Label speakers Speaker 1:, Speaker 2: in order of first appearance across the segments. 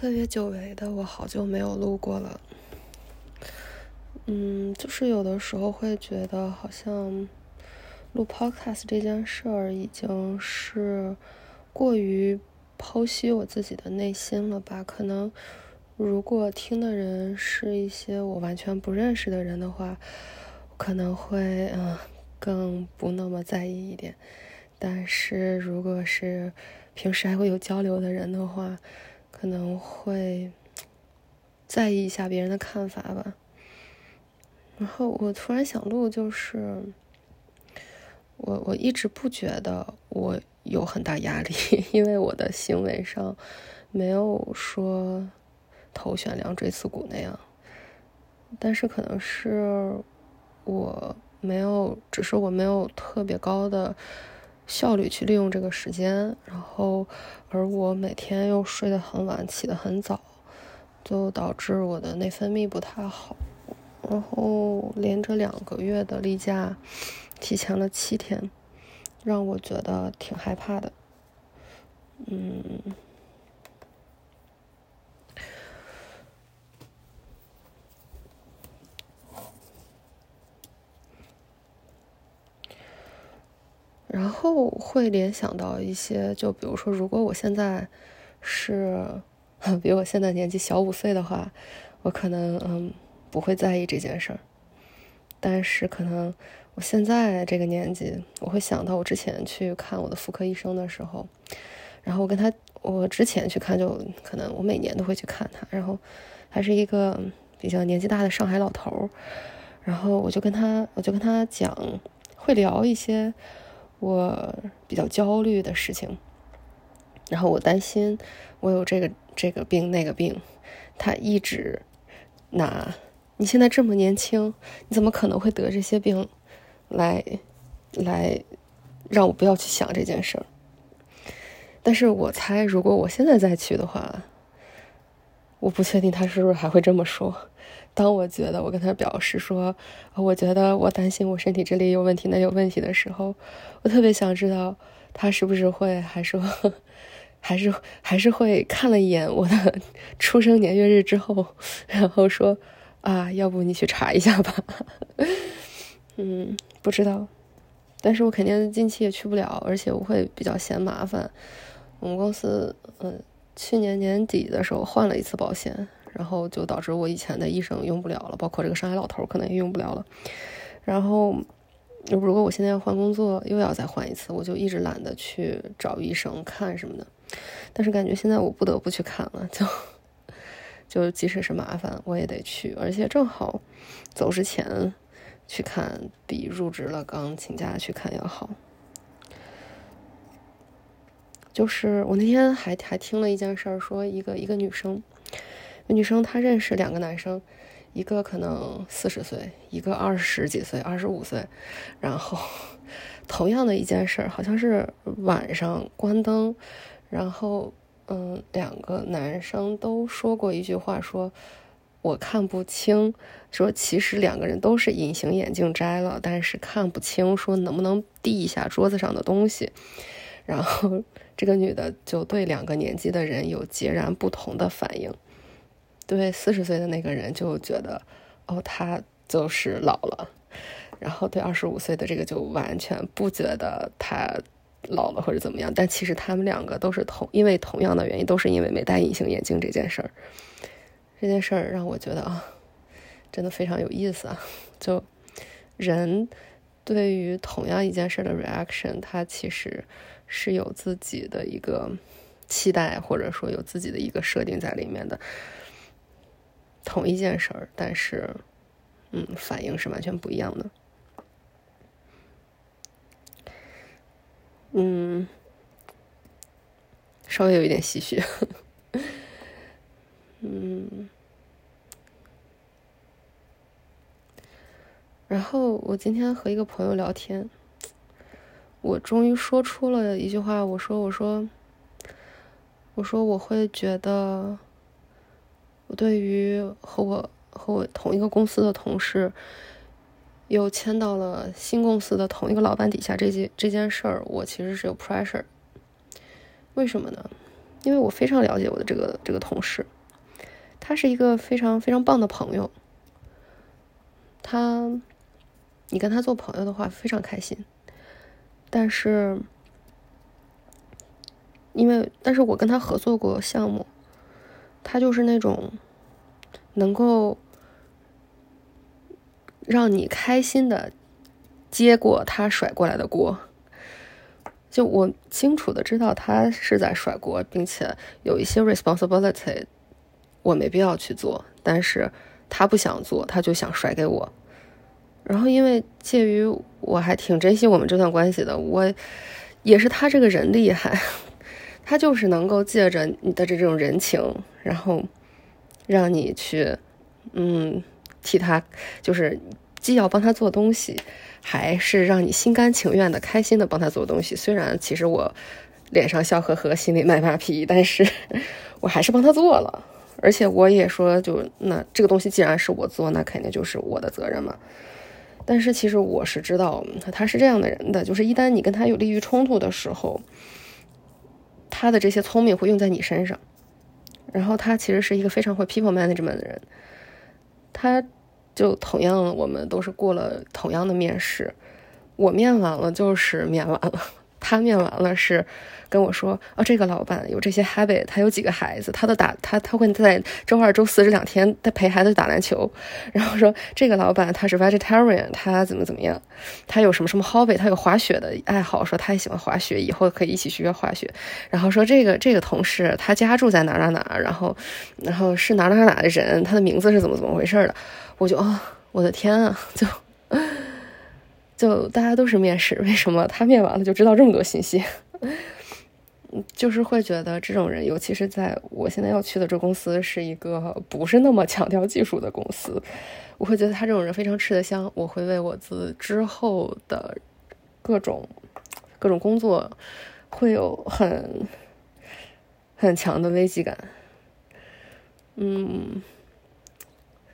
Speaker 1: 特别久违的，我好久没有录过了。嗯，就是有的时候会觉得，好像录 podcast 这件事儿已经是过于剖析我自己的内心了吧？可能如果听的人是一些我完全不认识的人的话，可能会嗯更不那么在意一点。但是如果是平时还会有交流的人的话，可能会在意一下别人的看法吧。然后我突然想录，就是我我一直不觉得我有很大压力，因为我的行为上没有说头悬梁锥刺股那样。但是可能是我没有，只是我没有特别高的。效率去利用这个时间，然后，而我每天又睡得很晚，起得很早，就导致我的内分泌不太好，然后连着两个月的例假提前了七天，让我觉得挺害怕的，嗯。然后会联想到一些，就比如说，如果我现在是 比我现在年纪小五岁的话，我可能嗯不会在意这件事儿。但是可能我现在这个年纪，我会想到我之前去看我的妇科医生的时候，然后我跟他，我之前去看就可能我每年都会去看他，然后还是一个比较年纪大的上海老头儿，然后我就跟他，我就跟他讲，会聊一些。我比较焦虑的事情，然后我担心我有这个这个病那个病，他一直拿你现在这么年轻，你怎么可能会得这些病，来来让我不要去想这件事儿。但是我猜，如果我现在再去的话，我不确定他是不是还会这么说。当我觉得我跟他表示说，我觉得我担心我身体这里有问题，那有问题的时候，我特别想知道他是不是会还说，还是还是会看了一眼我的出生年月日之后，然后说啊，要不你去查一下吧。嗯，不知道，但是我肯定近期也去不了，而且我会比较嫌麻烦。我们公司嗯，去年年底的时候换了一次保险。然后就导致我以前的医生用不了了，包括这个上海老头可能也用不了了。然后，如果我现在要换工作，又要再换一次，我就一直懒得去找医生看什么的。但是感觉现在我不得不去看了，就就即使是麻烦，我也得去。而且正好走之前去看，比入职了刚请假去看要好。就是我那天还还听了一件事儿，说一个一个女生。女生她认识两个男生，一个可能四十岁，一个二十几岁，二十五岁。然后同样的一件事儿，好像是晚上关灯，然后嗯，两个男生都说过一句话，说我看不清，说其实两个人都是隐形眼镜摘了，但是看不清，说能不能递一下桌子上的东西。然后这个女的就对两个年纪的人有截然不同的反应。对四十岁的那个人就觉得，哦，他就是老了，然后对二十五岁的这个就完全不觉得他老了或者怎么样。但其实他们两个都是同因为同样的原因，都是因为没戴隐形眼镜这件事儿。这件事儿让我觉得啊，真的非常有意思啊！就人对于同样一件事的 reaction，他其实是有自己的一个期待，或者说有自己的一个设定在里面的。同一件事儿，但是，嗯，反应是完全不一样的。嗯，稍微有一点唏嘘。嗯，然后我今天和一个朋友聊天，我终于说出了一句话，我说：“我说，我说我会觉得。”我对于和我和我同一个公司的同事，又签到了新公司的同一个老板底下这件这件事儿，我其实是有 pressure。为什么呢？因为我非常了解我的这个这个同事，他是一个非常非常棒的朋友。他，你跟他做朋友的话非常开心，但是，因为但是我跟他合作过项目，他就是那种能够让你开心的接过他甩过来的锅。就我清楚的知道他是在甩锅，并且有一些 responsibility 我没必要去做，但是他不想做，他就想甩给我。然后因为介于我还挺珍惜我们这段关系的，我也是他这个人厉害，他就是能够借着你的这种人情，然后让你去嗯替他，就是既要帮他做东西。还是让你心甘情愿的、开心的帮他做东西。虽然其实我脸上笑呵呵，心里卖马屁，但是 我还是帮他做了。而且我也说，就那这个东西既然是我做，那肯定就是我的责任嘛。但是其实我是知道他是这样的人的，就是一旦你跟他有利益冲突的时候，他的这些聪明会用在你身上。然后他其实是一个非常会 people management 的人，他。就同样，我们都是过了同样的面试，我面完了就是面完了，他面完了是跟我说，哦，这个老板有这些 habit，他有几个孩子，他的打他他会在周二、周四这两天他陪孩子打篮球，然后说这个老板他是 vegetarian，他怎么怎么样，他有什么什么 hobby，他有滑雪的爱好，说他也喜欢滑雪，以后可以一起去学滑雪，然后说这个这个同事他家住在哪哪哪，然后然后是哪哪哪的人，他的名字是怎么怎么回事的。我就啊，我的天啊，就就大家都是面试，为什么他面完了就知道这么多信息？就是会觉得这种人，尤其是在我现在要去的这公司是一个不是那么强调技术的公司，我会觉得他这种人非常吃得香。我会为我自之后的各种各种工作会有很很强的危机感。嗯。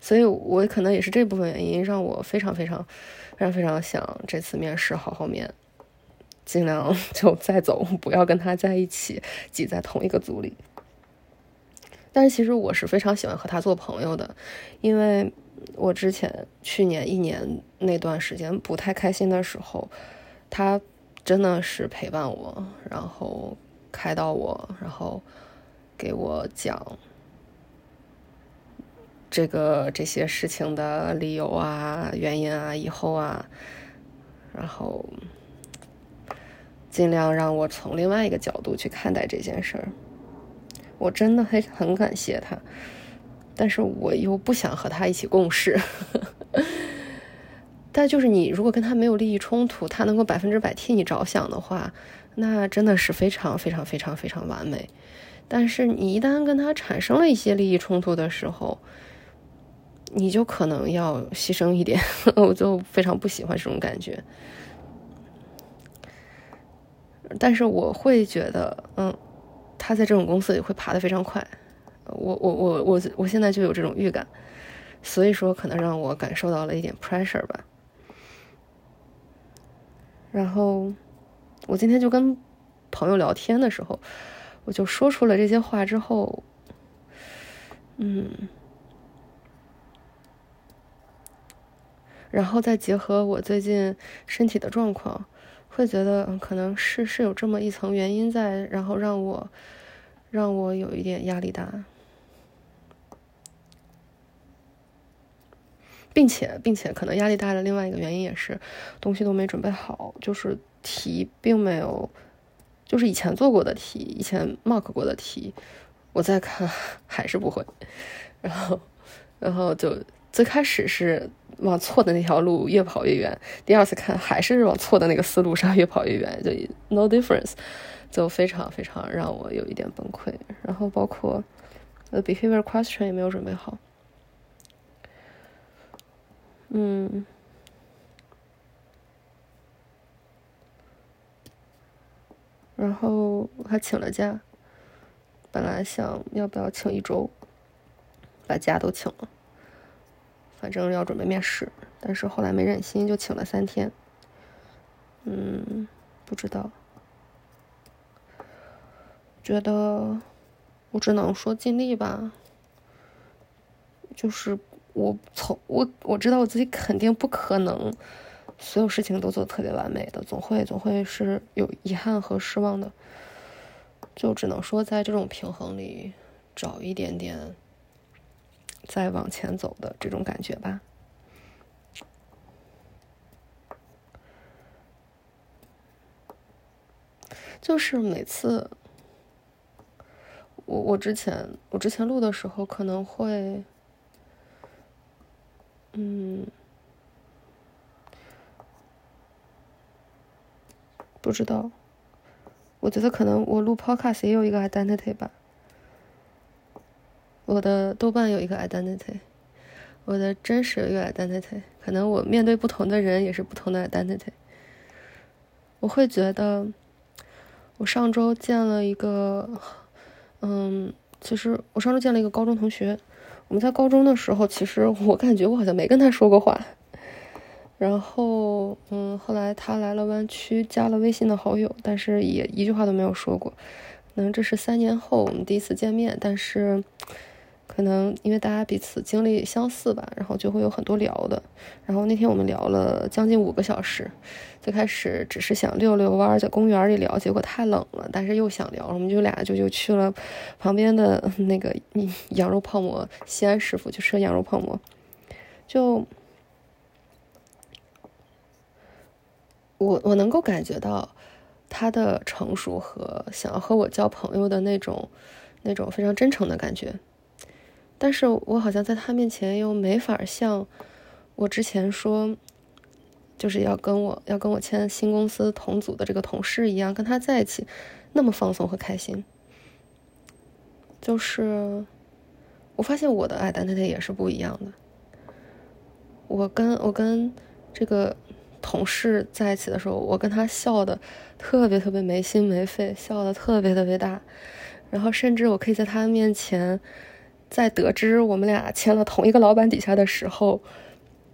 Speaker 1: 所以，我可能也是这部分原因，让我非常非常非常非常想这次面试好好面，尽量 就再走，不要跟他在一起挤在同一个组里。但是，其实我是非常喜欢和他做朋友的，因为我之前去年一年那段时间不太开心的时候，他真的是陪伴我，然后开导我，然后给我讲。这个这些事情的理由啊、原因啊、以后啊，然后尽量让我从另外一个角度去看待这件事儿。我真的很很感谢他，但是我又不想和他一起共事。但就是你如果跟他没有利益冲突，他能够百分之百替你着想的话，那真的是非常非常非常非常完美。但是你一旦跟他产生了一些利益冲突的时候，你就可能要牺牲一点，我就非常不喜欢这种感觉。但是我会觉得，嗯，他在这种公司里会爬得非常快。我我我我我现在就有这种预感，所以说可能让我感受到了一点 pressure 吧。然后我今天就跟朋友聊天的时候，我就说出了这些话之后，嗯。然后再结合我最近身体的状况，会觉得可能是是有这么一层原因在，然后让我让我有一点压力大，并且并且可能压力大的另外一个原因也是东西都没准备好，就是题并没有，就是以前做过的题，以前 mark 过的题，我再看 还是不会，然后然后就最开始是。往错的那条路越跑越远，第二次看还是往错的那个思路上越跑越远，就 no difference，就非常非常让我有一点崩溃。然后包括呃 behavior question 也没有准备好，嗯，然后还请了假，本来想要不要请一周，把假都请了。反正要准备面试，但是后来没忍心，就请了三天。嗯，不知道，觉得我只能说尽力吧。就是我从我我知道我自己肯定不可能所有事情都做特别完美的，总会总会是有遗憾和失望的。就只能说在这种平衡里找一点点再往前走的这种感觉吧。就是每次，我我之前我之前录的时候可能会，嗯，不知道，我觉得可能我录 podcast 也有一个 identity 吧，我的豆瓣有一个 identity，我的真实有一个 identity，可能我面对不同的人也是不同的 identity，我会觉得。我上周见了一个，嗯，其实我上周见了一个高中同学。我们在高中的时候，其实我感觉我好像没跟他说过话。然后，嗯，后来他来了湾区，加了微信的好友，但是也一句话都没有说过。可能这是三年后我们第一次见面，但是。可能因为大家彼此经历相似吧，然后就会有很多聊的。然后那天我们聊了将近五个小时，最开始只是想溜溜弯，在公园里聊，结果太冷了，但是又想聊，我们就俩就就去了旁边的那个羊肉泡馍，西安师傅去吃羊肉泡馍。就我我能够感觉到他的成熟和想要和我交朋友的那种那种非常真诚的感觉。但是我好像在他面前又没法像我之前说，就是要跟我要跟我签新公司同组的这个同事一样，跟他在一起那么放松和开心。就是我发现我的爱丹太太也是不一样的。我跟我跟这个同事在一起的时候，我跟他笑的特别特别没心没肺，笑的特别特别大，然后甚至我可以在他面前。在得知我们俩签了同一个老板底下的时候，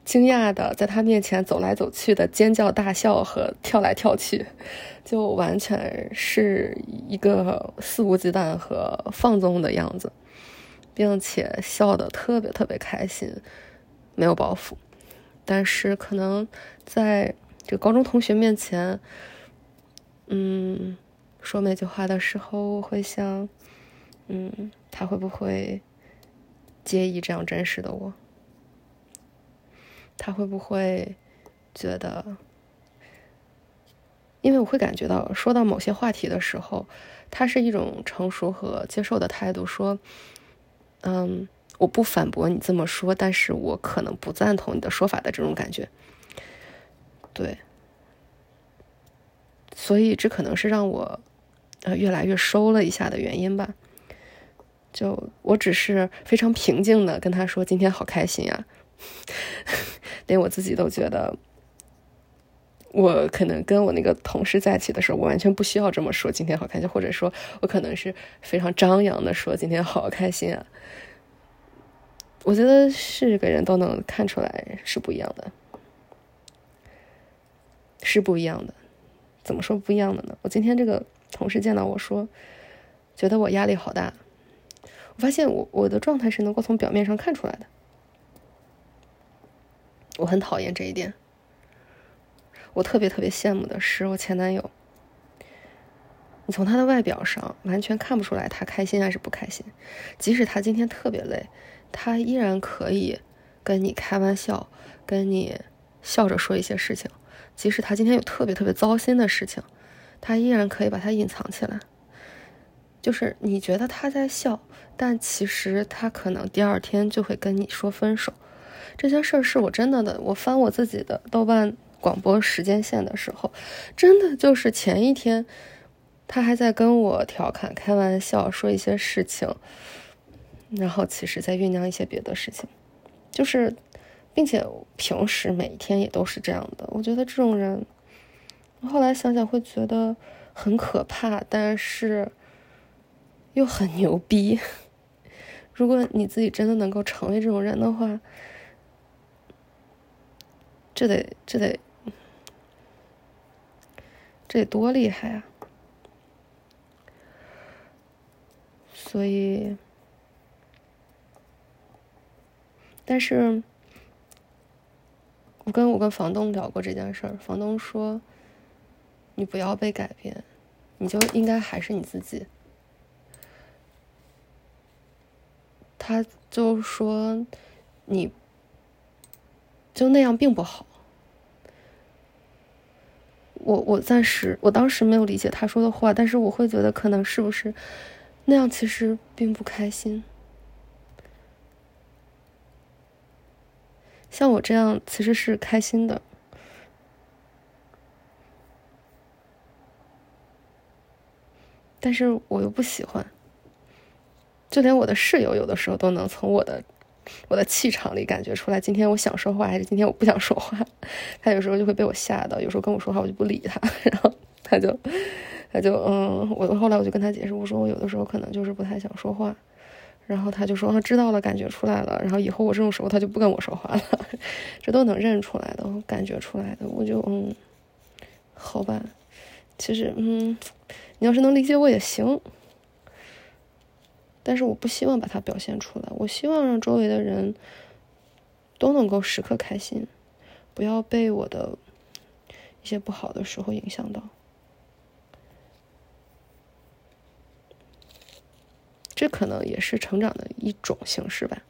Speaker 1: 惊讶的在他面前走来走去的尖叫大笑和跳来跳去，就完全是一个肆无忌惮和放纵的样子，并且笑得特别特别开心，没有包袱。但是可能在这个高中同学面前，嗯，说那句话的时候，我会想，嗯，他会不会？介意这样真实的我，他会不会觉得？因为我会感觉到，说到某些话题的时候，他是一种成熟和接受的态度，说：“嗯，我不反驳你这么说，但是我可能不赞同你的说法的这种感觉。”对，所以这可能是让我呃越来越收了一下的原因吧。就我只是非常平静的跟他说：“今天好开心啊！” 连我自己都觉得，我可能跟我那个同事在一起的时候，我完全不需要这么说“今天好开心”，或者说我可能是非常张扬的说“今天好开心啊”。我觉得是个人都能看出来是不一样的，是不一样的。怎么说不一样的呢？我今天这个同事见到我说，觉得我压力好大。我发现我我的状态是能够从表面上看出来的，我很讨厌这一点。我特别特别羡慕的是我前男友，你从他的外表上完全看不出来他开心还是不开心，即使他今天特别累，他依然可以跟你开玩笑，跟你笑着说一些事情。即使他今天有特别特别糟心的事情，他依然可以把它隐藏起来。就是你觉得他在笑，但其实他可能第二天就会跟你说分手。这些事儿是我真的的。我翻我自己的豆瓣广播时间线的时候，真的就是前一天，他还在跟我调侃、开玩笑说一些事情，然后其实在酝酿一些别的事情，就是，并且平时每一天也都是这样的。我觉得这种人，后来想想会觉得很可怕，但是。又很牛逼，如果你自己真的能够成为这种人的话，这得这得这得多厉害啊！所以，但是，我跟我跟房东聊过这件事儿，房东说，你不要被改变，你就应该还是你自己。他就说，你就那样并不好。我我暂时我当时没有理解他说的话，但是我会觉得可能是不是那样其实并不开心。像我这样其实是开心的，但是我又不喜欢。就连我的室友有的时候都能从我的。我的气场里感觉出来，今天我想说话还是今天我不想说话。他有时候就会被我吓到，有时候跟我说话我就不理他，然后他就他就嗯，我后来我就跟他解释，我说我有的时候可能就是不太想说话，然后他就说知道了，感觉出来了，然后以后我这种时候他就不跟我说话了，这都能认出来的，感觉出来的，我就嗯，好吧，其实嗯，你要是能理解我也行。但是我不希望把它表现出来，我希望让周围的人都能够时刻开心，不要被我的一些不好的时候影响到。这可能也是成长的一种形式吧。